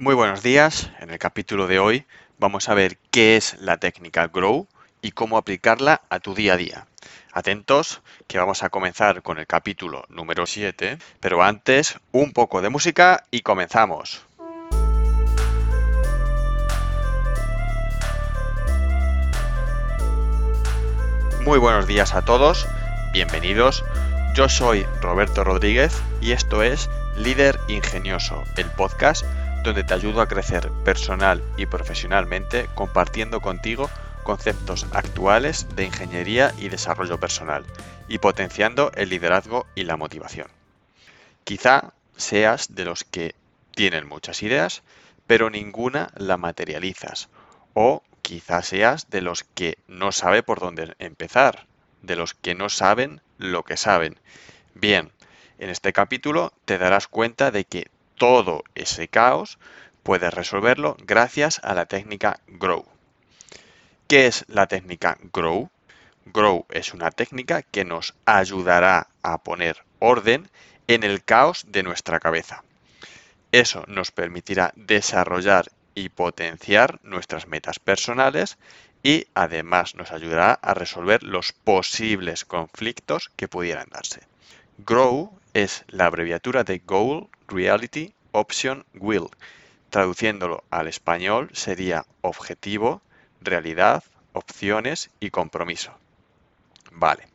Muy buenos días. En el capítulo de hoy vamos a ver qué es la técnica Grow y cómo aplicarla a tu día a día. Atentos, que vamos a comenzar con el capítulo número 7, pero antes un poco de música y comenzamos. Muy buenos días a todos, bienvenidos. Yo soy Roberto Rodríguez y esto es Líder Ingenioso, el podcast donde te ayudo a crecer personal y profesionalmente compartiendo contigo conceptos actuales de ingeniería y desarrollo personal y potenciando el liderazgo y la motivación. Quizá seas de los que tienen muchas ideas, pero ninguna la materializas. O quizá seas de los que no sabe por dónde empezar, de los que no saben lo que saben. Bien, en este capítulo te darás cuenta de que todo ese caos, puedes resolverlo gracias a la técnica Grow. ¿Qué es la técnica Grow? Grow es una técnica que nos ayudará a poner orden en el caos de nuestra cabeza. Eso nos permitirá desarrollar y potenciar nuestras metas personales y además nos ayudará a resolver los posibles conflictos que pudieran darse. GROW es la abreviatura de Goal, Reality, Option, Will. Traduciéndolo al español sería objetivo, realidad, opciones y compromiso. Vale,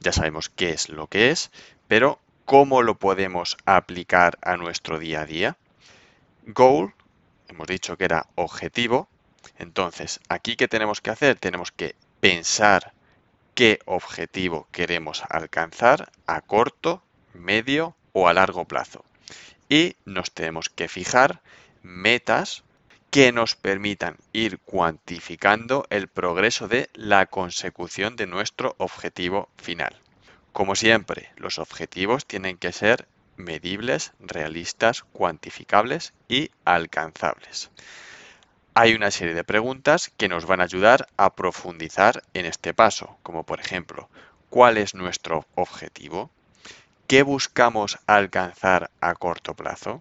ya sabemos qué es lo que es, pero ¿cómo lo podemos aplicar a nuestro día a día? Goal, hemos dicho que era objetivo, entonces aquí qué tenemos que hacer? Tenemos que pensar qué objetivo queremos alcanzar a corto, medio o a largo plazo. Y nos tenemos que fijar metas que nos permitan ir cuantificando el progreso de la consecución de nuestro objetivo final. Como siempre, los objetivos tienen que ser medibles, realistas, cuantificables y alcanzables. Hay una serie de preguntas que nos van a ayudar a profundizar en este paso, como por ejemplo, ¿cuál es nuestro objetivo? ¿Qué buscamos alcanzar a corto plazo?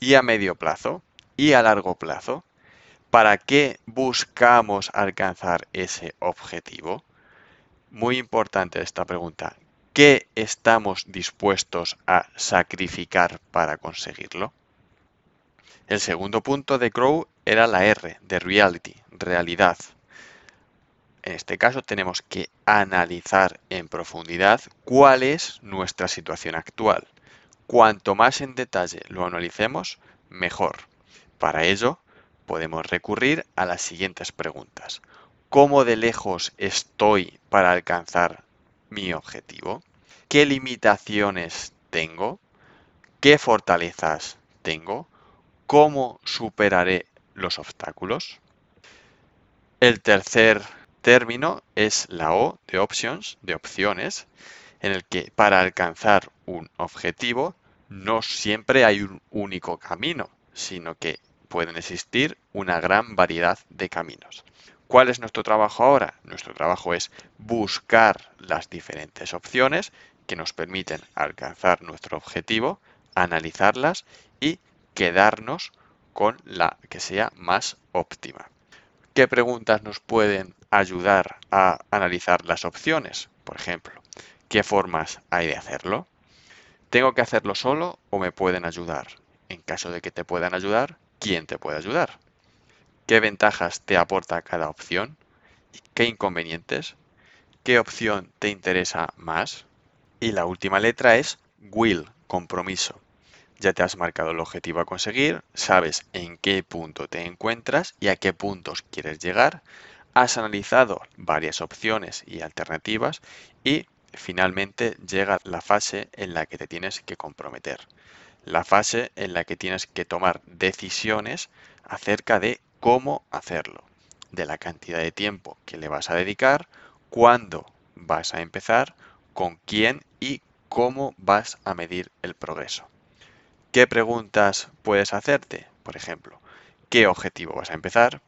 ¿Y a medio plazo? ¿Y a largo plazo? ¿Para qué buscamos alcanzar ese objetivo? Muy importante esta pregunta. ¿Qué estamos dispuestos a sacrificar para conseguirlo? El segundo punto de Grow era la R, de Reality, realidad. En este caso tenemos que analizar en profundidad cuál es nuestra situación actual. Cuanto más en detalle lo analicemos, mejor. Para ello, podemos recurrir a las siguientes preguntas. ¿Cómo de lejos estoy para alcanzar mi objetivo? ¿Qué limitaciones tengo? ¿Qué fortalezas tengo? ¿Cómo superaré los obstáculos? El tercer término es la O de options, de opciones, en el que para alcanzar un objetivo no siempre hay un único camino, sino que pueden existir una gran variedad de caminos. ¿Cuál es nuestro trabajo ahora? Nuestro trabajo es buscar las diferentes opciones que nos permiten alcanzar nuestro objetivo, analizarlas y quedarnos con la que sea más óptima. ¿Qué preguntas nos pueden ayudar a analizar las opciones? Por ejemplo, ¿qué formas hay de hacerlo? ¿Tengo que hacerlo solo o me pueden ayudar? En caso de que te puedan ayudar, ¿quién te puede ayudar? ¿Qué ventajas te aporta cada opción? ¿Qué inconvenientes? ¿Qué opción te interesa más? Y la última letra es will, compromiso. Ya te has marcado el objetivo a conseguir, sabes en qué punto te encuentras y a qué puntos quieres llegar, has analizado varias opciones y alternativas y finalmente llega la fase en la que te tienes que comprometer. La fase en la que tienes que tomar decisiones acerca de cómo hacerlo, de la cantidad de tiempo que le vas a dedicar, cuándo vas a empezar, con quién y cómo vas a medir el progreso. ¿Qué preguntas puedes hacerte? Por ejemplo, ¿qué objetivo vas a empezar?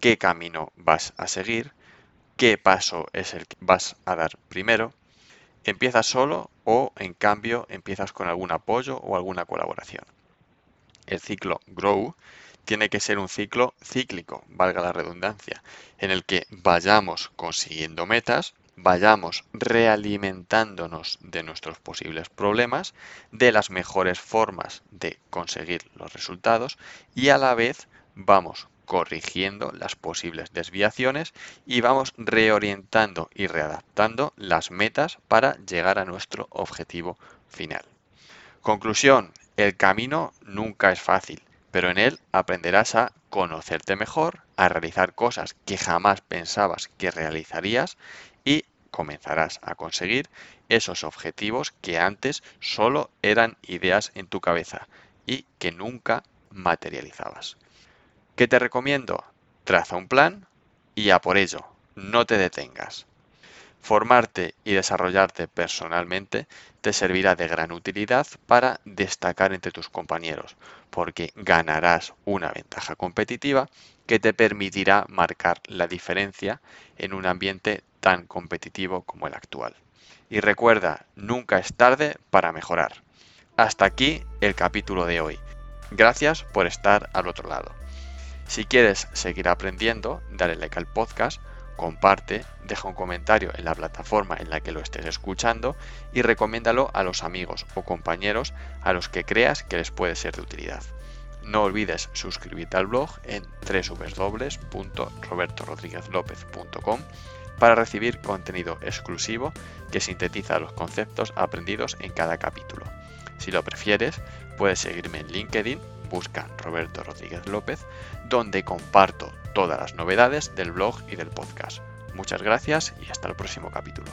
¿Qué camino vas a seguir? ¿Qué paso es el que vas a dar primero? ¿Empiezas solo o en cambio empiezas con algún apoyo o alguna colaboración? El ciclo Grow tiene que ser un ciclo cíclico, valga la redundancia, en el que vayamos consiguiendo metas, vayamos realimentándonos de nuestros posibles problemas, de las mejores formas de conseguir los resultados y a la vez vamos corrigiendo las posibles desviaciones y vamos reorientando y readaptando las metas para llegar a nuestro objetivo final. Conclusión, el camino nunca es fácil, pero en él aprenderás a conocerte mejor, a realizar cosas que jamás pensabas que realizarías y comenzarás a conseguir esos objetivos que antes solo eran ideas en tu cabeza y que nunca materializabas. ¿Qué te recomiendo? Traza un plan y a por ello, no te detengas. Formarte y desarrollarte personalmente te servirá de gran utilidad para destacar entre tus compañeros, porque ganarás una ventaja competitiva que te permitirá marcar la diferencia en un ambiente tan competitivo como el actual. Y recuerda, nunca es tarde para mejorar. Hasta aquí el capítulo de hoy. Gracias por estar al otro lado. Si quieres seguir aprendiendo, dale like al podcast comparte, deja un comentario en la plataforma en la que lo estés escuchando y recomiéndalo a los amigos o compañeros a los que creas que les puede ser de utilidad. No olvides suscribirte al blog en www.robertorodriguezlopez.com para recibir contenido exclusivo que sintetiza los conceptos aprendidos en cada capítulo. Si lo prefieres, puedes seguirme en LinkedIn, busca Roberto Rodríguez López, donde comparto todas las novedades del blog y del podcast. Muchas gracias y hasta el próximo capítulo.